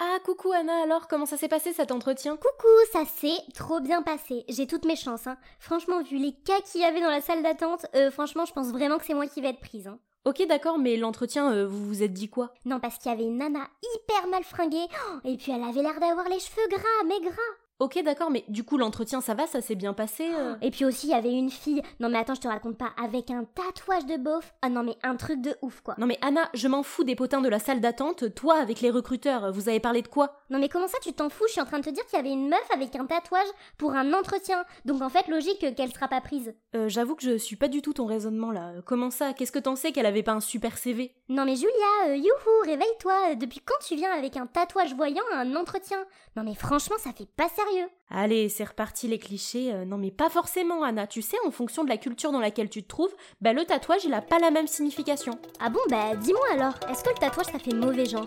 Ah, coucou Anna, alors comment ça s'est passé cet entretien? Coucou, ça s'est trop bien passé. J'ai toutes mes chances. Hein. Franchement, vu les cas qu'il y avait dans la salle d'attente, euh, franchement, je pense vraiment que c'est moi qui vais être prise. Hein. Ok, d'accord, mais l'entretien, euh, vous vous êtes dit quoi? Non, parce qu'il y avait une nana hyper mal fringuée, oh, et puis elle avait l'air d'avoir les cheveux gras, mais gras. Ok, d'accord, mais du coup, l'entretien, ça va, ça s'est bien passé euh Et puis aussi, il y avait une fille, non mais attends, je te raconte pas, avec un tatouage de beauf. Ah non mais un truc de ouf quoi. Non mais Anna, je m'en fous des potins de la salle d'attente, toi avec les recruteurs, vous avez parlé de quoi? Non mais comment ça tu t'en fous? Je suis en train de te dire qu'il y avait une meuf avec un tatouage pour un entretien. Donc en fait, logique qu'elle sera pas prise. Euh, j'avoue que je suis pas du tout ton raisonnement là. Comment ça? Qu'est-ce que t'en sais qu'elle avait pas un super CV Non mais Julia, euh, youhou, réveille-toi. Depuis quand tu viens avec un tatouage voyant à un entretien? Non mais franchement, ça fait pas sérieux. Allez, c'est reparti les clichés. Euh, non mais pas forcément Anna, tu sais, en fonction de la culture dans laquelle tu te trouves, bah le tatouage il a pas la même signification. Ah bon bah dis-moi alors, est-ce que le tatouage ça fait mauvais genre?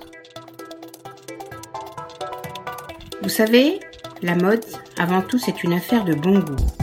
Vous savez, la mode, avant tout, c'est une affaire de bon goût.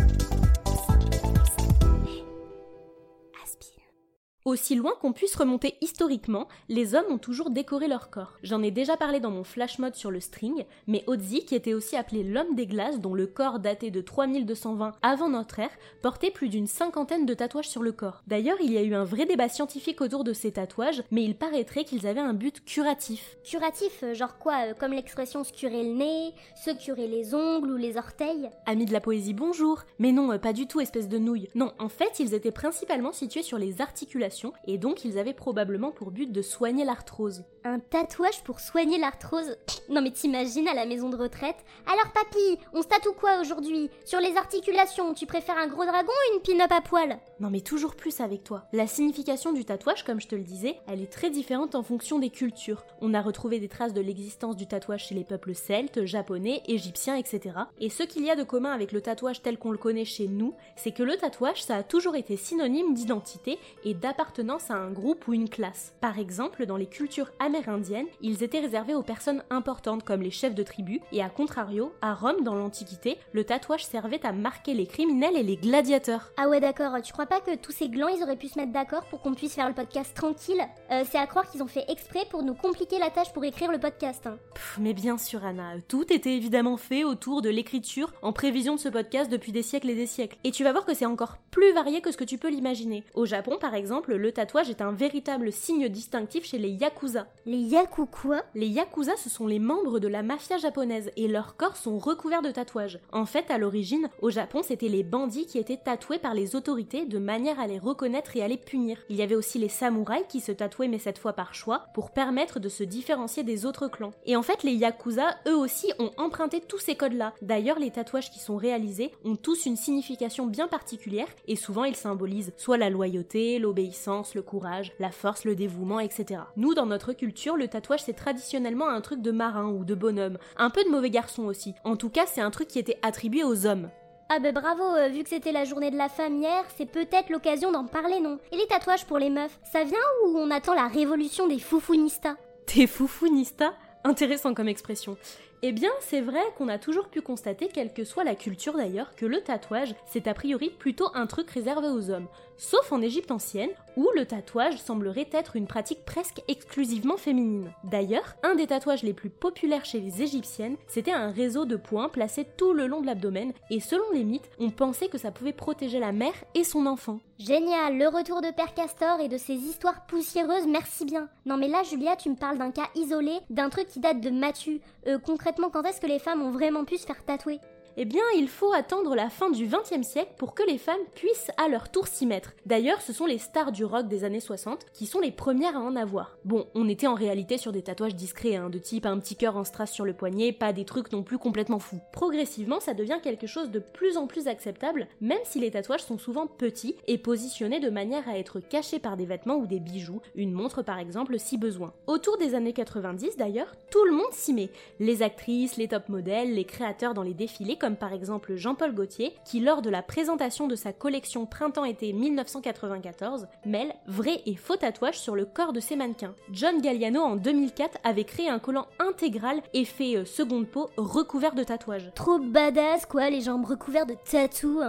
Aussi loin qu'on puisse remonter historiquement, les hommes ont toujours décoré leur corps. J'en ai déjà parlé dans mon flash mode sur le string, mais Otzi, qui était aussi appelé l'homme des glaces, dont le corps datait de 3220 avant notre ère, portait plus d'une cinquantaine de tatouages sur le corps. D'ailleurs, il y a eu un vrai débat scientifique autour de ces tatouages, mais il paraîtrait qu'ils avaient un but curatif. Curatif, euh, genre quoi euh, Comme l'expression se curer le nez, se curer les ongles ou les orteils? Amis de la poésie, bonjour Mais non, euh, pas du tout, espèce de nouille. Non, en fait, ils étaient principalement situés sur les articulations et donc ils avaient probablement pour but de soigner l'arthrose. Un tatouage pour soigner l'arthrose Non mais t'imagines à la maison de retraite? Alors papy, on se tatoue quoi aujourd'hui? Sur les articulations, tu préfères un gros dragon ou une pin-up à poil? Non mais toujours plus avec toi. La signification du tatouage, comme je te le disais, elle est très différente en fonction des cultures. On a retrouvé des traces de l'existence du tatouage chez les peuples celtes, japonais, égyptiens, etc. Et ce qu'il y a de commun avec le tatouage tel qu'on le connaît chez nous, c'est que le tatouage, ça a toujours été synonyme d'identité et d'appartenance à un groupe ou une classe. Par exemple, dans les cultures amérindiennes, ils étaient réservés aux personnes importantes comme les chefs de tribu, et à contrario, à Rome dans l'Antiquité, le tatouage servait à marquer les criminels et les gladiateurs. Ah ouais d'accord, tu crois pas que tous ces glands ils auraient pu se mettre d'accord pour qu'on puisse faire le podcast tranquille? Euh, C'est à croire qu'ils ont fait exprès pour nous compliquer la tâche pour écrire le podcast. hein. Pff, mais bien sûr Anna, tout était évidemment fait autour de l'écriture en prévision de ce podcast depuis des siècles et des siècles. Et tu vas voir que c'est encore plus varié que ce que tu peux l'imaginer. Au Japon par exemple, le tatouage est un véritable signe distinctif chez les yakuza. Les yaku quoi Les yakuza, ce sont les membres de la mafia japonaise et leurs corps sont recouverts de tatouages. En fait, à l'origine, au Japon, c'était les bandits qui étaient tatoués par les autorités de manière à les reconnaître et à les punir. Il y avait aussi les samouraïs qui se tatouaient, mais cette fois par choix, pour permettre de se différencier des autres clans. Et en fait, les yakuza, eux aussi, ont emprunté tous ces codes-là. D'ailleurs, les tatouages qui sont réalisés ont tous une signification bien particulière et souvent ils symbolisent soit la loyauté, l'obéissance, le courage, la force, le dévouement, etc. Nous, dans notre culture, le tatouage c'est traditionnellement un truc de marin ou de bonhomme, un peu de mauvais garçon aussi. En tout cas, c'est un truc qui était attribué aux hommes. Ah bah bravo, euh, vu que c'était la journée de la femme hier, c'est peut-être l'occasion d'en parler non? Et les tatouages pour les meufs, ça vient ou on attend la révolution des foufounistas T'es foufouinista Intéressant comme expression. Eh bien, c'est vrai qu'on a toujours pu constater, quelle que soit la culture d'ailleurs, que le tatouage, c'est a priori plutôt un truc réservé aux hommes. Sauf en Égypte ancienne, où le tatouage semblerait être une pratique presque exclusivement féminine. D'ailleurs, un des tatouages les plus populaires chez les Égyptiennes, c'était un réseau de points placé tout le long de l'abdomen, et selon les mythes, on pensait que ça pouvait protéger la mère et son enfant. Génial, le retour de Père Castor et de ses histoires poussiéreuses, merci bien. Non mais là Julia, tu me parles d'un cas isolé, d'un truc qui date de Mathieu. Euh, concrètement, quand est-ce que les femmes ont vraiment pu se faire tatouer? Eh bien, il faut attendre la fin du XXe siècle pour que les femmes puissent à leur tour s'y mettre. D'ailleurs, ce sont les stars du rock des années 60 qui sont les premières à en avoir. Bon, on était en réalité sur des tatouages discrets, hein, de type un petit cœur en strass sur le poignet, pas des trucs non plus complètement fous. Progressivement, ça devient quelque chose de plus en plus acceptable, même si les tatouages sont souvent petits et positionnés de manière à être cachés par des vêtements ou des bijoux, une montre par exemple si besoin. Autour des années 90 d'ailleurs, tout le monde s'y met. Les actrices, les top modèles, les créateurs dans les défilés, comme par exemple Jean-Paul Gaultier, qui lors de la présentation de sa collection Printemps-été 1994 mêle vrai et faux tatouages sur le corps de ses mannequins. John Galliano en 2004 avait créé un collant intégral effet euh, seconde peau recouvert de tatouages. Trop badass quoi, les jambes recouvertes de tatous.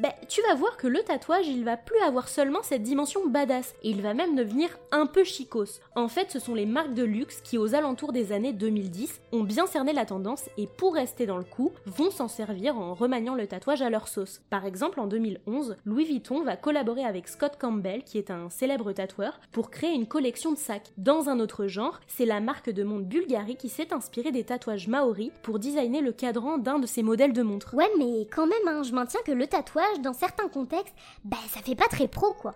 Bah, tu vas voir que le tatouage, il va plus avoir seulement cette dimension badass, et il va même devenir un peu chicos. En fait, ce sont les marques de luxe qui, aux alentours des années 2010, ont bien cerné la tendance et pour rester dans le coup, vont s'en servir en remaniant le tatouage à leur sauce. Par exemple, en 2011, Louis Vuitton va collaborer avec Scott Campbell, qui est un célèbre tatoueur, pour créer une collection de sacs. Dans un autre genre, c'est la marque de montre Bulgari qui s'est inspirée des tatouages maoris pour designer le cadran d'un de ses modèles de montre. Ouais, mais quand même, hein, je maintiens que le tatouage, dans certains contextes, bah ça fait pas très pro quoi.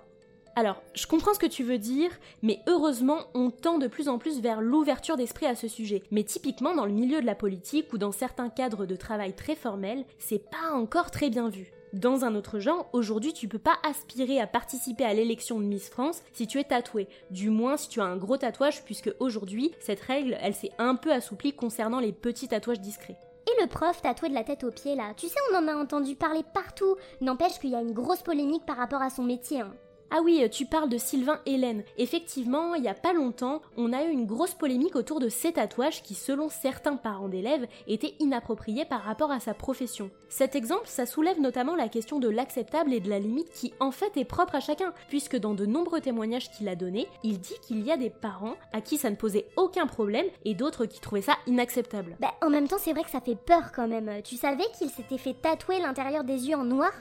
Alors, je comprends ce que tu veux dire, mais heureusement, on tend de plus en plus vers l'ouverture d'esprit à ce sujet. Mais typiquement, dans le milieu de la politique ou dans certains cadres de travail très formels, c'est pas encore très bien vu. Dans un autre genre, aujourd'hui tu peux pas aspirer à participer à l'élection de Miss France si tu es tatoué. Du moins si tu as un gros tatouage, puisque aujourd'hui, cette règle, elle s'est un peu assouplie concernant les petits tatouages discrets. Le prof tatoué de la tête aux pieds là, tu sais on en a entendu parler partout, n'empêche qu'il y a une grosse polémique par rapport à son métier. Hein. Ah oui, tu parles de Sylvain Hélène. Effectivement, il y a pas longtemps, on a eu une grosse polémique autour de ses tatouages qui, selon certains parents d'élèves, étaient inappropriés par rapport à sa profession. Cet exemple, ça soulève notamment la question de l'acceptable et de la limite qui, en fait, est propre à chacun, puisque dans de nombreux témoignages qu'il a donnés, il dit qu'il y a des parents à qui ça ne posait aucun problème et d'autres qui trouvaient ça inacceptable. Bah, en même temps, c'est vrai que ça fait peur quand même. Tu savais qu'il s'était fait tatouer l'intérieur des yeux en noir?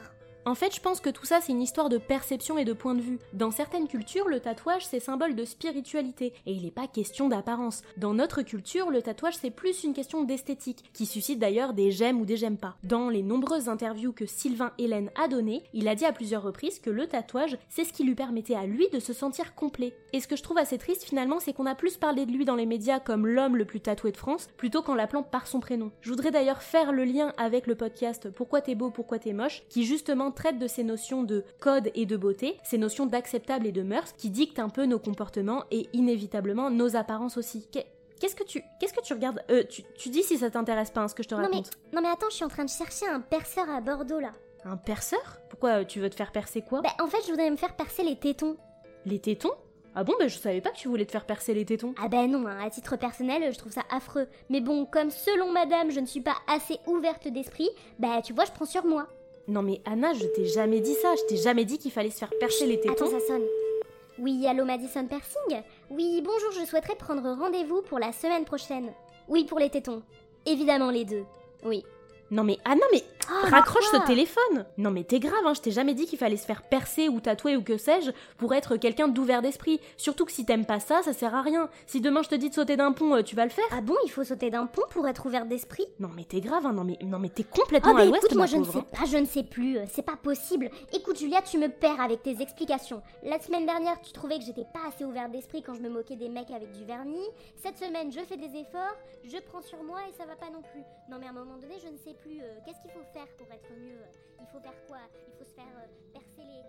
En fait, je pense que tout ça, c'est une histoire de perception et de point de vue. Dans certaines cultures, le tatouage, c'est symbole de spiritualité, et il n'est pas question d'apparence. Dans notre culture, le tatouage, c'est plus une question d'esthétique, qui suscite d'ailleurs des j'aime ou des j'aime pas. Dans les nombreuses interviews que Sylvain Hélène a données, il a dit à plusieurs reprises que le tatouage, c'est ce qui lui permettait à lui de se sentir complet. Et ce que je trouve assez triste finalement, c'est qu'on a plus parlé de lui dans les médias comme l'homme le plus tatoué de France, plutôt qu'en l'appelant par son prénom. Je voudrais d'ailleurs faire le lien avec le podcast Pourquoi t'es beau, pourquoi t'es moche, qui justement traite de ces notions de code et de beauté, ces notions d'acceptable et de mœurs qui dictent un peu nos comportements et inévitablement nos apparences aussi. Qu'est-ce que tu qu'est-ce que tu regardes? Euh, tu, dis si ça t'intéresse pas hein, ce que je te non raconte. Mais, non mais attends, je suis en train de chercher un perceur à Bordeaux là. Un perceur? Pourquoi euh, tu veux te faire percer quoi? Bah en fait, je voudrais me faire percer les tétons. Les tétons? Ah bon, bah je savais pas que tu voulais te faire percer les tétons. Ah bah non, hein, à titre personnel, je trouve ça affreux. Mais bon, comme selon madame, je ne suis pas assez ouverte d'esprit, bah tu vois, je prends sur moi. Non mais Anna, je t'ai jamais dit ça, je t'ai jamais dit qu'il fallait se faire percer les tétons. Attends, ça sonne. Oui, allô Madison Persing Oui, bonjour, je souhaiterais prendre rendez-vous pour la semaine prochaine. Oui, pour les tétons. Évidemment les deux. Oui. Non mais Anna, mais ah, Raccroche ce téléphone Non mais t'es grave, hein, je t'ai jamais dit qu'il fallait se faire percer ou tatouer ou que sais-je pour être quelqu'un d'ouvert d'esprit. Surtout que si t'aimes pas ça, ça sert à rien. Si demain je te dis de sauter d'un pont, euh, tu vas le faire Ah bon, il faut sauter d'un pont pour être ouvert d'esprit? Non mais t'es grave, hein, non mais, non mais t'es complètement oh, à l'ouest, écoute, moi je ne sais pas, je ne sais plus, euh, c'est pas possible. Écoute Julia, tu me perds avec tes explications. La semaine dernière, tu trouvais que j'étais pas assez ouvert d'esprit quand je me moquais des mecs avec du vernis. Cette semaine, je fais des efforts, je prends sur moi et ça va pas non plus. Non mais à un moment donné, je ne sais plus. Euh, qu'est-ce qu'il faut faire pour être mieux? Il faut faire quoi? Il faut se faire euh, percer les,